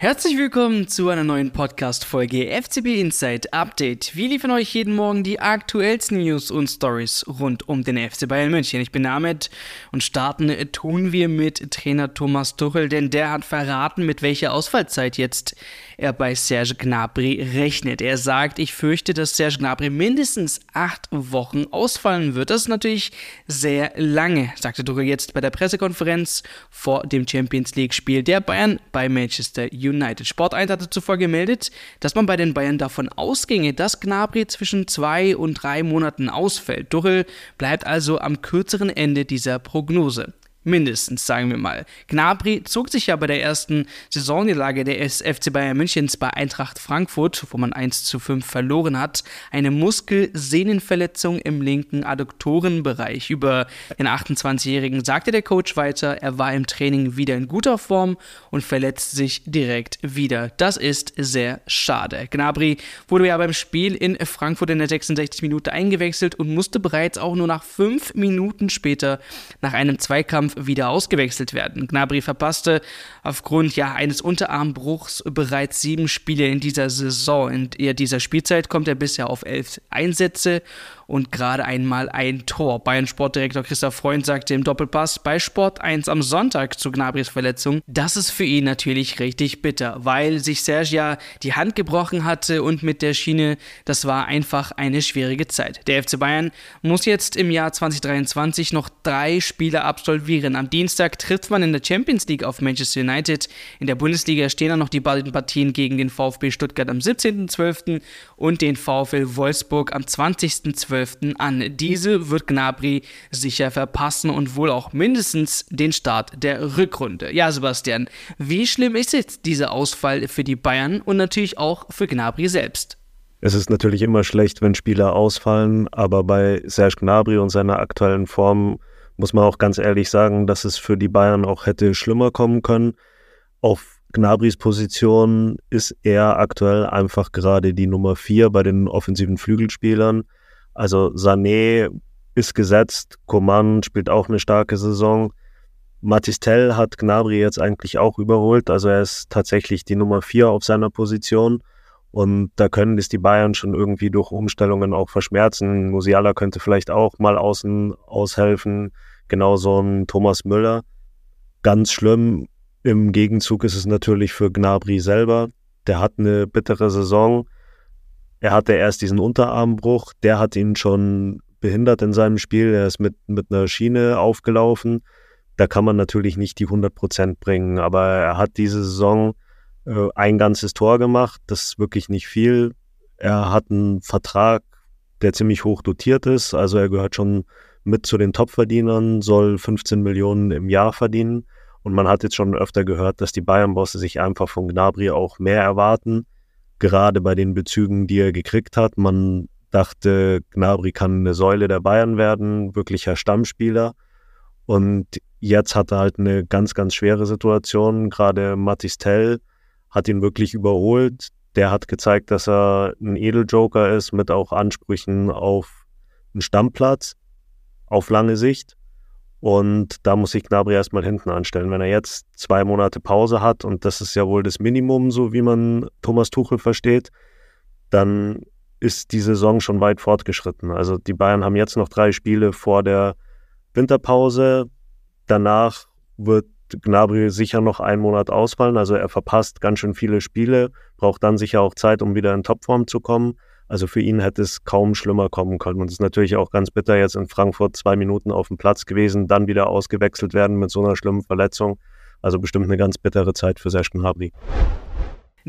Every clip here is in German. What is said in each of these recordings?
Herzlich willkommen zu einer neuen Podcast-Folge FCB Insight Update. Wir liefern euch jeden Morgen die aktuellsten News und Stories rund um den FC Bayern München. Ich bin Ahmed und starten tun wir mit Trainer Thomas Tuchel, denn der hat verraten, mit welcher Ausfallzeit jetzt er bei Serge Gnabry rechnet. Er sagt, ich fürchte, dass Serge Gnabry mindestens acht Wochen ausfallen wird. Das ist natürlich sehr lange, sagte Tuchel jetzt bei der Pressekonferenz vor dem Champions League-Spiel der Bayern bei Manchester United. Sport 1 hatte zuvor gemeldet, dass man bei den Bayern davon ausginge, dass Gnabry zwischen zwei und drei Monaten ausfällt. Tuchel bleibt also am kürzeren Ende dieser Prognose. Mindestens, sagen wir mal. Gnabry zog sich ja bei der ersten Saisonniederlage der FC Bayern Münchens bei Eintracht Frankfurt, wo man 1 zu 5 verloren hat, eine Muskelsehnenverletzung im linken Adduktorenbereich. Über den 28-Jährigen sagte der Coach weiter, er war im Training wieder in guter Form und verletzt sich direkt wieder. Das ist sehr schade. Gnabry wurde ja beim Spiel in Frankfurt in der 66 Minute eingewechselt und musste bereits auch nur nach 5 Minuten später nach einem Zweikampf wieder ausgewechselt werden. Gnabry verpasste aufgrund ja eines Unterarmbruchs bereits sieben Spiele in dieser Saison. In dieser Spielzeit kommt er bisher auf elf Einsätze und gerade einmal ein Tor. Bayern Sportdirektor Christoph Freund sagte im Doppelpass bei Sport 1 am Sonntag zu Gnabrys Verletzung, das ist für ihn natürlich richtig bitter, weil sich Sergia die Hand gebrochen hatte und mit der Schiene, das war einfach eine schwierige Zeit. Der FC Bayern muss jetzt im Jahr 2023 noch drei Spiele absolvieren. Am Dienstag trifft man in der Champions League auf Manchester United. In der Bundesliga stehen dann noch die beiden Partien gegen den VfB Stuttgart am 17.12. und den VfL Wolfsburg am 20.12. 12. an. Diese wird Gnabry sicher verpassen und wohl auch mindestens den Start der Rückrunde. Ja, Sebastian, wie schlimm ist jetzt dieser Ausfall für die Bayern und natürlich auch für Gnabry selbst? Es ist natürlich immer schlecht, wenn Spieler ausfallen, aber bei Serge Gnabry und seiner aktuellen Form muss man auch ganz ehrlich sagen, dass es für die Bayern auch hätte schlimmer kommen können. Auf Gnabrys Position ist er aktuell einfach gerade die Nummer vier bei den offensiven Flügelspielern. Also Sané ist gesetzt, Coman spielt auch eine starke Saison. Matistel hat Gnabry jetzt eigentlich auch überholt, also er ist tatsächlich die Nummer vier auf seiner Position. Und da können es die Bayern schon irgendwie durch Umstellungen auch verschmerzen. Musiala könnte vielleicht auch mal außen aushelfen, genauso ein Thomas Müller. Ganz schlimm im Gegenzug ist es natürlich für Gnabry selber. Der hat eine bittere Saison er hatte erst diesen Unterarmbruch, der hat ihn schon behindert in seinem Spiel. Er ist mit, mit einer Schiene aufgelaufen. Da kann man natürlich nicht die 100 Prozent bringen, aber er hat diese Saison äh, ein ganzes Tor gemacht. Das ist wirklich nicht viel. Er hat einen Vertrag, der ziemlich hoch dotiert ist. Also er gehört schon mit zu den Topverdienern, soll 15 Millionen im Jahr verdienen. Und man hat jetzt schon öfter gehört, dass die Bayern-Bosse sich einfach von Gnabry auch mehr erwarten gerade bei den Bezügen, die er gekriegt hat. Man dachte, Gnabry kann eine Säule der Bayern werden, wirklicher Stammspieler. Und jetzt hat er halt eine ganz, ganz schwere Situation. Gerade Matistel hat ihn wirklich überholt. Der hat gezeigt, dass er ein Edeljoker ist mit auch Ansprüchen auf einen Stammplatz auf lange Sicht. Und da muss sich Gnabry erstmal hinten anstellen. Wenn er jetzt zwei Monate Pause hat, und das ist ja wohl das Minimum, so wie man Thomas Tuchel versteht, dann ist die Saison schon weit fortgeschritten. Also die Bayern haben jetzt noch drei Spiele vor der Winterpause. Danach wird Gnabry sicher noch einen Monat ausfallen. Also er verpasst ganz schön viele Spiele, braucht dann sicher auch Zeit, um wieder in Topform zu kommen. Also für ihn hätte es kaum schlimmer kommen können. Und es ist natürlich auch ganz bitter, jetzt in Frankfurt zwei Minuten auf dem Platz gewesen, dann wieder ausgewechselt werden mit so einer schlimmen Verletzung. Also bestimmt eine ganz bittere Zeit für Serge Gnabry.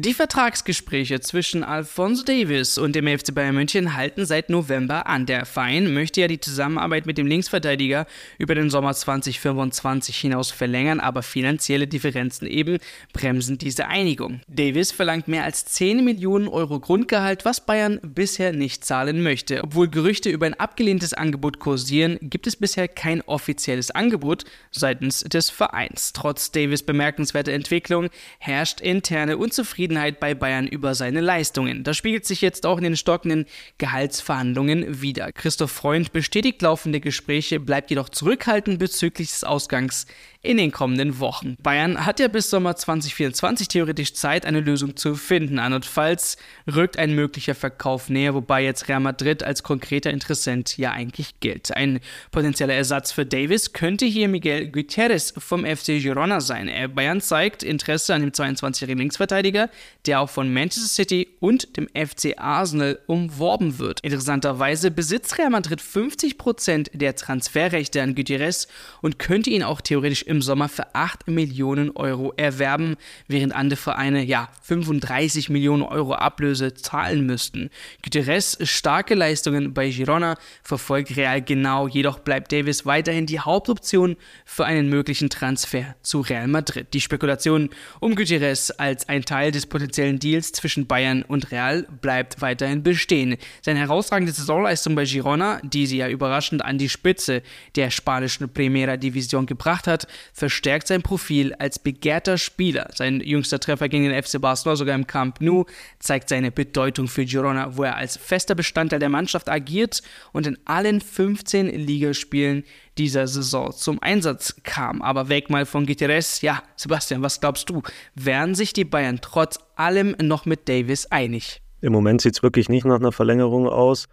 Die Vertragsgespräche zwischen Alfonso Davis und dem FC Bayern München halten seit November an. Der Verein möchte ja die Zusammenarbeit mit dem Linksverteidiger über den Sommer 2025 hinaus verlängern, aber finanzielle Differenzen eben bremsen diese Einigung. Davis verlangt mehr als 10 Millionen Euro Grundgehalt, was Bayern bisher nicht zahlen möchte. Obwohl Gerüchte über ein abgelehntes Angebot kursieren, gibt es bisher kein offizielles Angebot seitens des Vereins. Trotz Davis bemerkenswerter Entwicklung herrscht interne Unzufriedenheit Unzufriedenheit bei Bayern über seine Leistungen. Das spiegelt sich jetzt auch in den stockenden Gehaltsverhandlungen wieder. Christoph Freund bestätigt laufende Gespräche, bleibt jedoch zurückhaltend bezüglich des Ausgangs in den kommenden Wochen. Bayern hat ja bis Sommer 2024 theoretisch Zeit, eine Lösung zu finden. Andernfalls rückt ein möglicher Verkauf näher, wobei jetzt Real Madrid als konkreter Interessent ja eigentlich gilt. Ein potenzieller Ersatz für Davis könnte hier Miguel Gutierrez vom FC Girona sein. Bayern zeigt Interesse an dem 22-jährigen Linksverteidiger, der auch von Manchester City und dem FC Arsenal umworben wird. Interessanterweise besitzt Real Madrid 50% der Transferrechte an Gutierrez und könnte ihn auch theoretisch im Sommer für 8 Millionen Euro erwerben, während andere Vereine ja 35 Millionen Euro Ablöse zahlen müssten. Gutierrez starke Leistungen bei Girona verfolgt Real genau, jedoch bleibt Davis weiterhin die Hauptoption für einen möglichen Transfer zu Real Madrid. Die Spekulation um Gutierrez als ein Teil des potenziellen Deals zwischen Bayern und Real bleibt weiterhin bestehen. Seine herausragende Saisonleistung bei Girona, die sie ja überraschend an die Spitze der spanischen Primera Division gebracht hat, verstärkt sein Profil als begehrter Spieler. Sein jüngster Treffer gegen den FC Barcelona, sogar im Camp Nou, zeigt seine Bedeutung für Girona, wo er als fester Bestandteil der Mannschaft agiert und in allen 15 Ligaspielen dieser Saison zum Einsatz kam. Aber weg mal von Gutierrez. Ja, Sebastian, was glaubst du? Wären sich die Bayern trotz allem noch mit Davis einig? Im Moment sieht es wirklich nicht nach einer Verlängerung aus.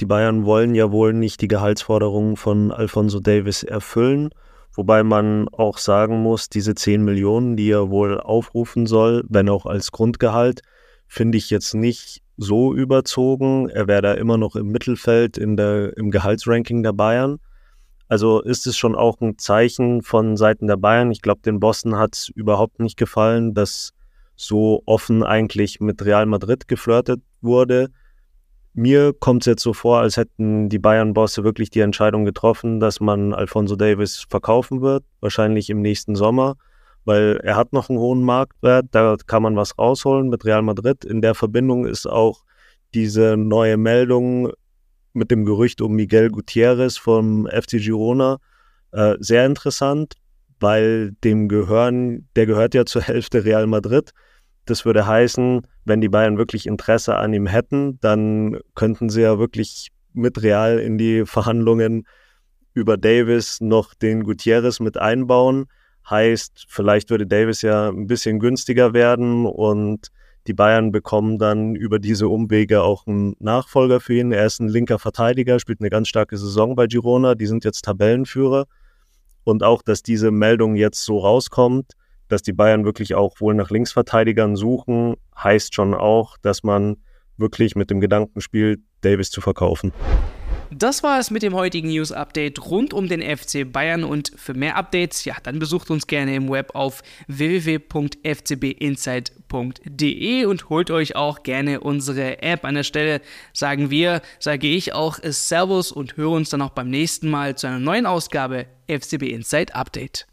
Die Bayern wollen ja wohl nicht die Gehaltsforderungen von Alfonso Davis erfüllen. Wobei man auch sagen muss, diese 10 Millionen, die er wohl aufrufen soll, wenn auch als Grundgehalt, finde ich jetzt nicht so überzogen. Er wäre da immer noch im Mittelfeld in der, im Gehaltsranking der Bayern. Also ist es schon auch ein Zeichen von Seiten der Bayern. Ich glaube, den Boston hat es überhaupt nicht gefallen, dass so offen eigentlich mit Real Madrid geflirtet wurde. Mir kommt es jetzt so vor, als hätten die Bayern-Bosse wirklich die Entscheidung getroffen, dass man Alfonso Davis verkaufen wird, wahrscheinlich im nächsten Sommer, weil er hat noch einen hohen Marktwert, da kann man was rausholen mit Real Madrid. In der Verbindung ist auch diese neue Meldung mit dem Gerücht um Miguel Gutierrez vom FC Girona äh, sehr interessant, weil dem gehören, der gehört ja zur Hälfte Real Madrid. Das würde heißen, wenn die Bayern wirklich Interesse an ihm hätten, dann könnten sie ja wirklich mit Real in die Verhandlungen über Davis noch den Gutierrez mit einbauen. Heißt, vielleicht würde Davis ja ein bisschen günstiger werden und die Bayern bekommen dann über diese Umwege auch einen Nachfolger für ihn. Er ist ein linker Verteidiger, spielt eine ganz starke Saison bei Girona. Die sind jetzt Tabellenführer. Und auch, dass diese Meldung jetzt so rauskommt, dass die Bayern wirklich auch wohl nach Linksverteidigern suchen, heißt schon auch, dass man wirklich mit dem Gedanken spielt, Davis zu verkaufen. Das war es mit dem heutigen News Update rund um den FC Bayern und für mehr Updates, ja, dann besucht uns gerne im Web auf www.fcbinsight.de und holt euch auch gerne unsere App. An der Stelle sagen wir, sage ich auch Servus und hören uns dann auch beim nächsten Mal zu einer neuen Ausgabe FCB Insight Update.